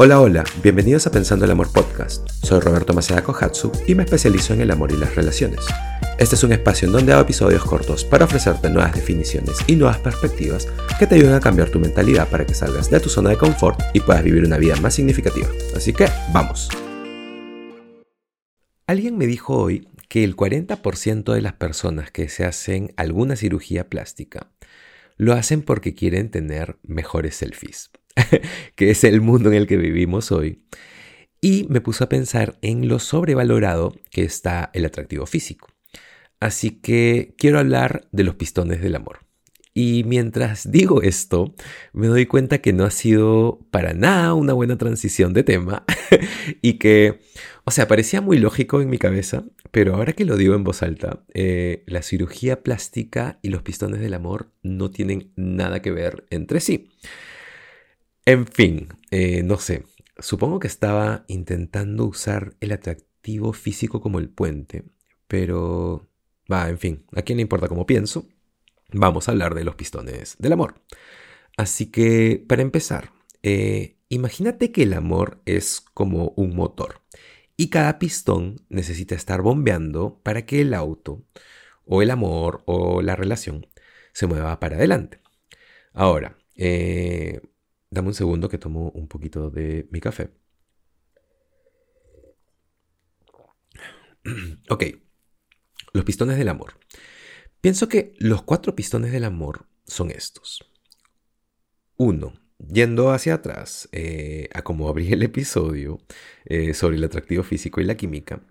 Hola, hola, bienvenidos a Pensando el Amor Podcast. Soy Roberto Maceda Kohatsu y me especializo en el amor y las relaciones. Este es un espacio en donde hago episodios cortos para ofrecerte nuevas definiciones y nuevas perspectivas que te ayuden a cambiar tu mentalidad para que salgas de tu zona de confort y puedas vivir una vida más significativa. Así que, vamos. Alguien me dijo hoy que el 40% de las personas que se hacen alguna cirugía plástica lo hacen porque quieren tener mejores selfies. que es el mundo en el que vivimos hoy. Y me puso a pensar en lo sobrevalorado que está el atractivo físico. Así que quiero hablar de los pistones del amor. Y mientras digo esto, me doy cuenta que no ha sido para nada una buena transición de tema y que, o sea, parecía muy lógico en mi cabeza, pero ahora que lo digo en voz alta, eh, la cirugía plástica y los pistones del amor no tienen nada que ver entre sí. En fin, eh, no sé, supongo que estaba intentando usar el atractivo físico como el puente, pero... Va, en fin, ¿a quién le importa cómo pienso? Vamos a hablar de los pistones del amor. Así que, para empezar, eh, imagínate que el amor es como un motor y cada pistón necesita estar bombeando para que el auto, o el amor, o la relación se mueva para adelante. Ahora, eh, Dame un segundo que tomo un poquito de mi café. ok, los pistones del amor. Pienso que los cuatro pistones del amor son estos. Uno, yendo hacia atrás, eh, a como abrí el episodio eh, sobre el atractivo físico y la química,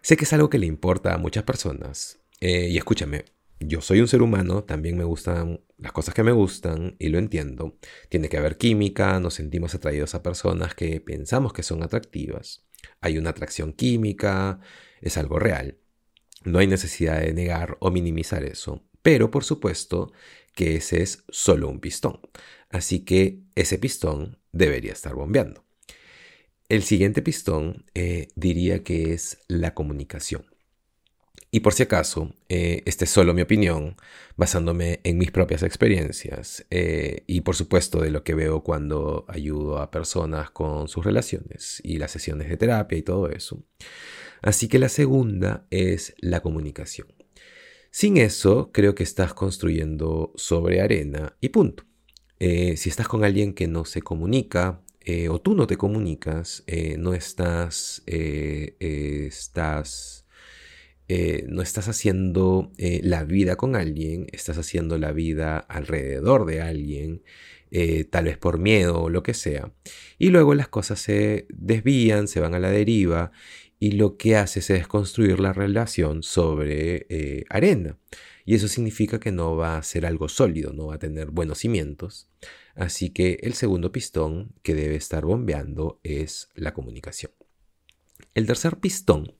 sé que es algo que le importa a muchas personas. Eh, y escúchame, yo soy un ser humano, también me gustan las cosas que me gustan y lo entiendo. Tiene que haber química, nos sentimos atraídos a personas que pensamos que son atractivas. Hay una atracción química, es algo real. No hay necesidad de negar o minimizar eso, pero por supuesto que ese es solo un pistón. Así que ese pistón debería estar bombeando. El siguiente pistón eh, diría que es la comunicación. Y por si acaso, eh, esta es solo mi opinión, basándome en mis propias experiencias eh, y por supuesto de lo que veo cuando ayudo a personas con sus relaciones y las sesiones de terapia y todo eso. Así que la segunda es la comunicación. Sin eso, creo que estás construyendo sobre arena y punto. Eh, si estás con alguien que no se comunica, o tú no te comunicas, no estás, estás eh, no estás haciendo eh, la vida con alguien, estás haciendo la vida alrededor de alguien, eh, tal vez por miedo o lo que sea. Y luego las cosas se desvían, se van a la deriva y lo que haces es construir la relación sobre arena. Y eso significa que no va a ser algo sólido, no va a tener buenos cimientos. Así que el segundo pistón que debe estar bombeando es la comunicación. El tercer pistón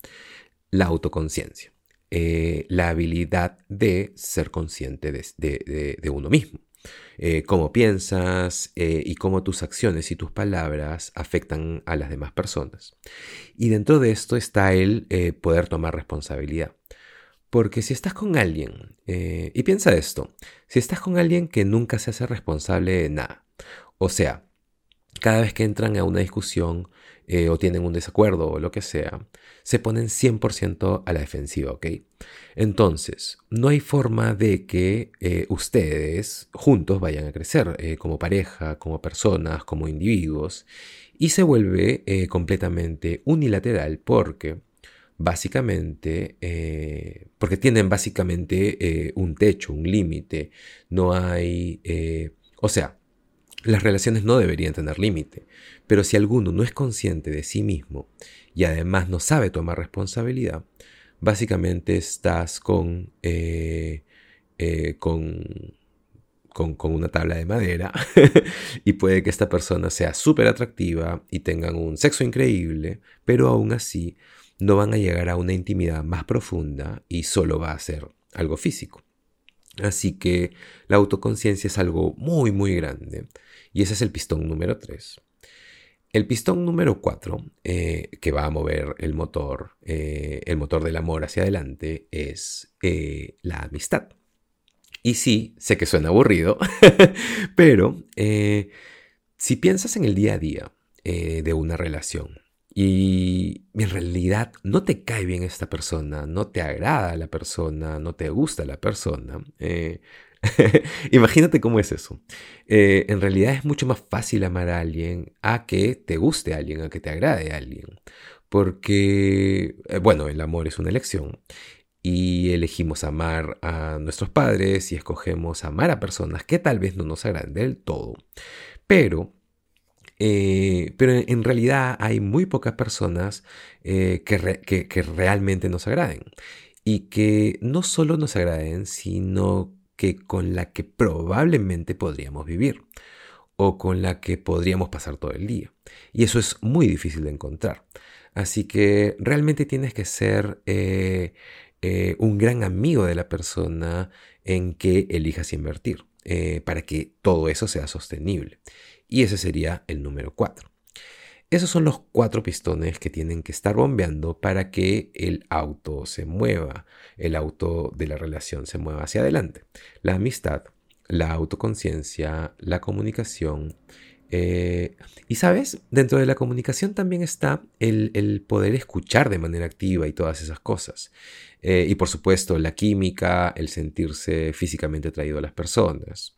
la autoconciencia, eh, la habilidad de ser consciente de, uno mismo. Eh, cómo piensas eh, y cómo tus acciones y tus palabras afectan a las demás personas. Y dentro de esto está el poder tomar responsabilidad. Porque si estás con alguien, y piensa esto, si estás con alguien que nunca se hace responsable de nada, o sea, cada vez que entran a una discusión eh, o tienen un desacuerdo o lo que sea, se ponen 100% a la defensiva, ¿ok? Entonces, no hay forma de que eh, ustedes juntos vayan a crecer eh, como pareja, como personas, como individuos, y se vuelve completamente unilateral porque básicamente, porque tienen básicamente un techo, un límite, no hay, o sea, las relaciones no deberían tener límite, pero si alguno no es consciente de sí mismo y además no sabe tomar responsabilidad, básicamente estás con, eh, eh, con, con, una tabla de madera y puede que esta persona sea súper atractiva y tengan un sexo increíble, pero aún así no van a llegar a una intimidad más profunda y solo va a ser algo físico. Así que la autoconciencia es algo muy, muy grande. Y ese es el pistón número 3. El pistón número 4, eh, que va a mover el motor, eh, el motor del amor hacia adelante, es eh, la amistad. Y sí, sé que suena aburrido, pero si piensas en el día a día, eh, de una relación. Y en realidad no te cae bien esta persona, no te agrada la persona, no te gusta la persona. Eh, imagínate cómo es eso. Eh, en realidad es mucho más fácil amar a alguien a que te guste a alguien, a que te agrade a alguien. Porque, bueno, el amor es una elección y elegimos amar a nuestros padres y escogemos amar a personas que tal vez no nos agraden del todo. Pero eh, pero en, realidad hay muy pocas personas eh, que, realmente nos agraden. Y que no solo nos agraden, sino que con la que probablemente podríamos vivir. O con la que podríamos pasar todo el día. Y eso es muy difícil de encontrar. Así que realmente tienes que ser eh, un gran amigo de la persona en que elijas invertir. para que todo eso sea sostenible y ese sería el número 4. Esos son los cuatro pistones que tienen que estar bombeando para que el auto se mueva, el auto de la relación se mueva hacia adelante. La amistad, la autoconciencia, la comunicación. Eh, y sabes, dentro de la comunicación también está el, poder escuchar de manera activa y todas esas cosas. Eh, y por supuesto, la química, el sentirse físicamente atraído a las personas.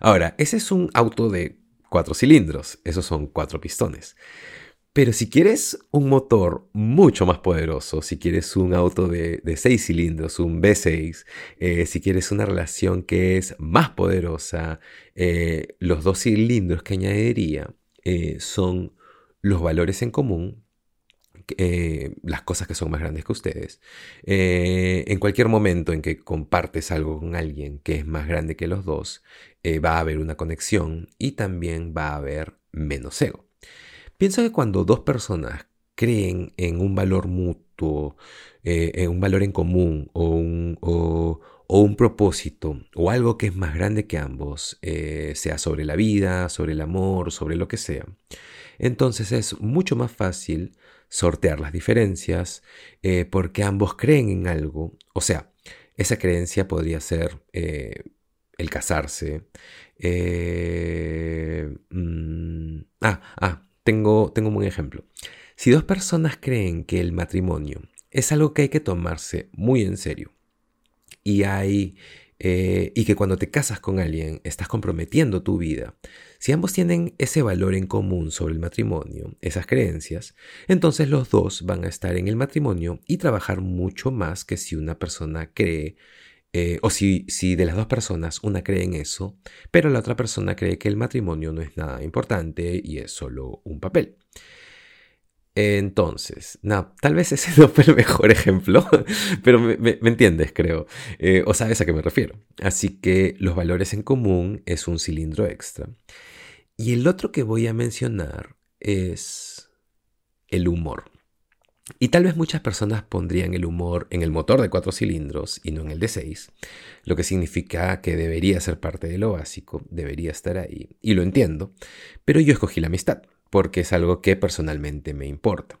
Ahora, ese es un auto de cuatro cilindros, esos son cuatro pistones. Pero si quieres un motor mucho más poderoso, si quieres un auto de, seis cilindros, un V6, eh, si quieres una relación que es más poderosa, eh, los dos cilindros que añadiría eh, son los valores en común eh, las cosas que son más grandes que ustedes. Eh, en cualquier momento en que compartes algo con alguien que es más grande que los dos, eh, va a haber una conexión y también va a haber menos ego. Pienso que cuando dos personas creen en un valor mutuo, en un valor en común o un, o, un, propósito o algo que es más grande que ambos, sea sobre la vida, sobre el amor, sobre lo que sea, entonces es mucho más fácil sortear las diferencias eh, porque ambos creen en algo. O sea, esa creencia podría ser eh, el casarse. Eh, mm, ah, ah, tengo, tengo un buen ejemplo. Si dos personas creen que el matrimonio es algo que hay que tomarse muy en serio y hay eh, y que cuando te casas con alguien estás comprometiendo tu vida, si ambos tienen ese valor en común sobre el matrimonio, esas creencias, entonces los dos van a estar en el matrimonio y trabajar mucho más que si una persona cree, eh, o si, si de las dos personas una cree en eso, pero la otra persona cree que el matrimonio no es nada importante y es solo un papel. Entonces, tal vez ese no fue el mejor ejemplo, pero me, entiendes, creo, eh, o sabes a qué me refiero. Así que los valores en común es un cilindro extra. Y el otro que voy a mencionar es el humor. Y tal vez muchas personas pondrían el humor en el motor de cuatro cilindros y no en el de seis, lo que significa que debería ser parte de lo básico, debería estar ahí. Y lo entiendo, pero yo escogí la amistad porque es algo que personalmente me importa.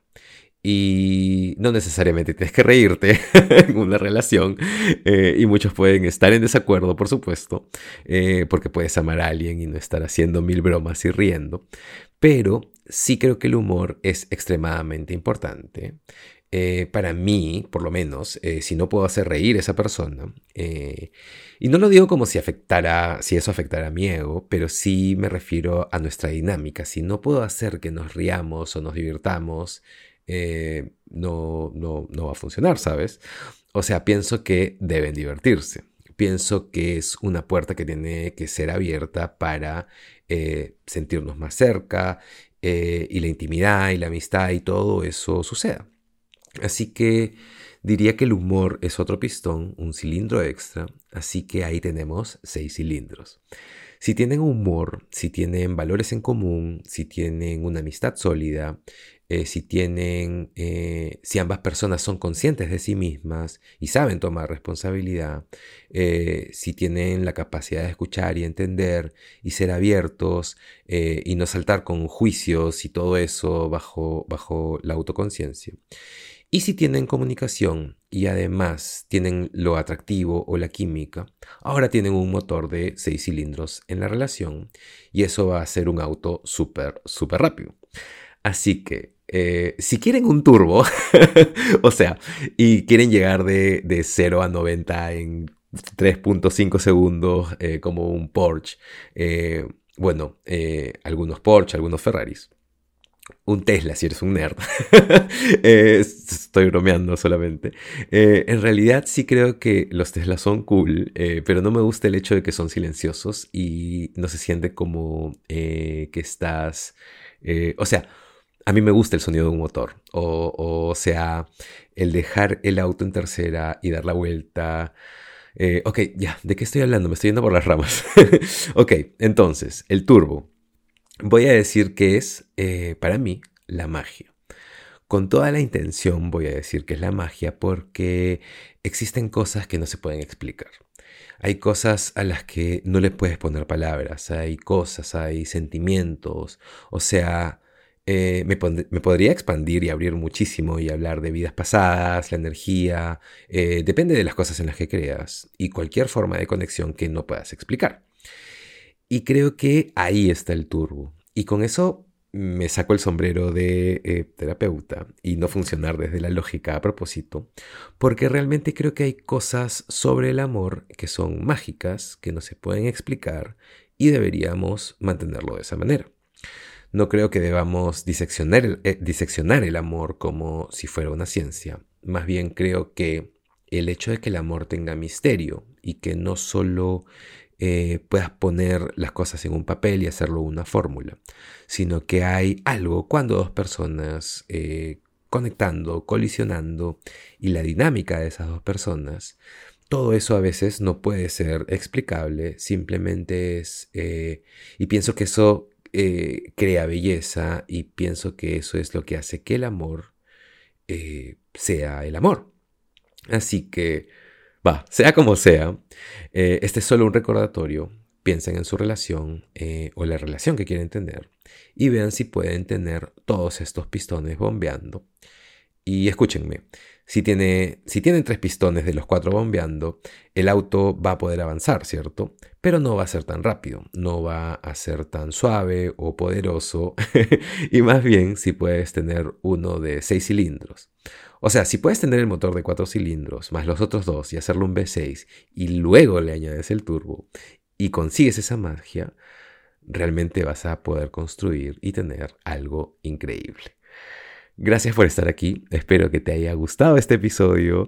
Y no necesariamente tienes que reírte en una relación. Eh, y muchos pueden estar en desacuerdo, por supuesto, eh, porque puedes amar a alguien y no estar haciendo mil bromas y riendo. Pero sí creo que el humor es extremadamente importante. Eh, para mí, por lo menos, eh, si no puedo hacer reír a esa persona, eh, y no lo digo como si afectara, si eso afectara a mi ego, pero sí me refiero a nuestra dinámica. Si no puedo hacer que nos riamos o nos divirtamos, no, no, no va a funcionar, ¿sabes? O sea, pienso que deben divertirse. Pienso que es una puerta que tiene que ser abierta para sentirnos más cerca y la intimidad y la amistad y todo eso suceda. Así que diría que el humor es otro pistón, un cilindro extra, así que ahí tenemos seis cilindros. Si tienen humor, si tienen valores en común, si tienen una amistad sólida, eh, si tienen, eh, si ambas personas son conscientes de sí mismas y saben tomar responsabilidad, eh, si tienen la capacidad de escuchar y entender y ser abiertos y no saltar con juicios y todo eso bajo, bajo la autoconciencia. Y si tienen comunicación y además tienen lo atractivo o la química, ahora tienen un motor de 6 cilindros en la relación y eso va a ser un auto súper, súper rápido. Así que, eh, si quieren un turbo, o sea, y quieren llegar de, 0 a 90 en 3.5 segundos eh, como un Porsche, eh, bueno, algunos Porsche, algunos Ferraris, un Tesla si eres un nerd. estoy bromeando solamente. en realidad sí creo que los Teslas son cool, pero no me gusta el hecho de que son silenciosos y no se siente como que estás... o sea, a mí me gusta el sonido de un motor. O, sea, el dejar el auto en tercera y dar la vuelta. Eh, ok, ya, ¿de qué estoy hablando? Me estoy yendo por las ramas. ok, entonces, el turbo. Voy a decir que es, eh, para mí, la magia. Con toda la intención voy a decir que es la magia porque existen cosas que no se pueden explicar. Hay cosas a las que no le puedes poner palabras, hay cosas, hay sentimientos, o sea, eh, me, podría expandir y abrir muchísimo y hablar de vidas pasadas, la energía, eh, depende de las cosas en las que creas y cualquier forma de conexión que no puedas explicar. Y creo que ahí está el turbo. Y con eso me saco el sombrero de eh, terapeuta y no funcionar desde la lógica a propósito, porque realmente creo que hay cosas sobre el amor que son mágicas, que no se pueden explicar y deberíamos mantenerlo de esa manera. No creo que debamos eh, diseccionar el, amor como si fuera una ciencia. Más bien creo que el hecho de que el amor tenga misterio y que no solo eh, puedas poner las cosas en un papel y hacerlo una fórmula, sino que hay algo cuando dos personas eh, conectando, colisionando y la dinámica de esas dos personas, todo eso a veces no puede ser explicable, simplemente es, y pienso que eso eh, crea belleza y pienso que eso es lo que hace que el amor eh, sea el amor. Así que, sea como sea, eh, este es solo un recordatorio. Piensen en su relación o la relación que quieren tener y vean si pueden tener todos estos pistones bombeando. Y escúchenme, si, tiene, si tienen tres pistones de los cuatro bombeando, el auto va a poder avanzar, ¿cierto? Pero no va a ser tan rápido, no va a ser tan suave o poderoso, y más bien si puedes tener uno de seis cilindros. O sea, si puedes tener el motor de cuatro cilindros más los otros dos y hacerlo un V6 y luego le añades el turbo y consigues esa magia, realmente vas a poder construir y tener algo increíble. Gracias por estar aquí. Espero que te haya gustado este episodio.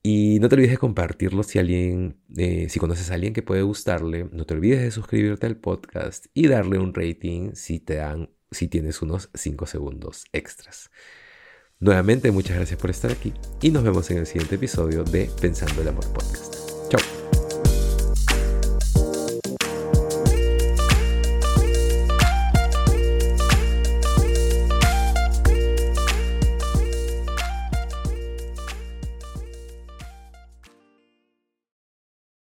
Y no te olvides de compartirlo si alguien, eh, si conoces a alguien que puede gustarle. No te olvides de suscribirte al podcast y darle un rating si te dan, si tienes unos 5 segundos extras. Nuevamente, muchas gracias por estar aquí y nos vemos en el siguiente episodio de Pensando el Amor Podcast.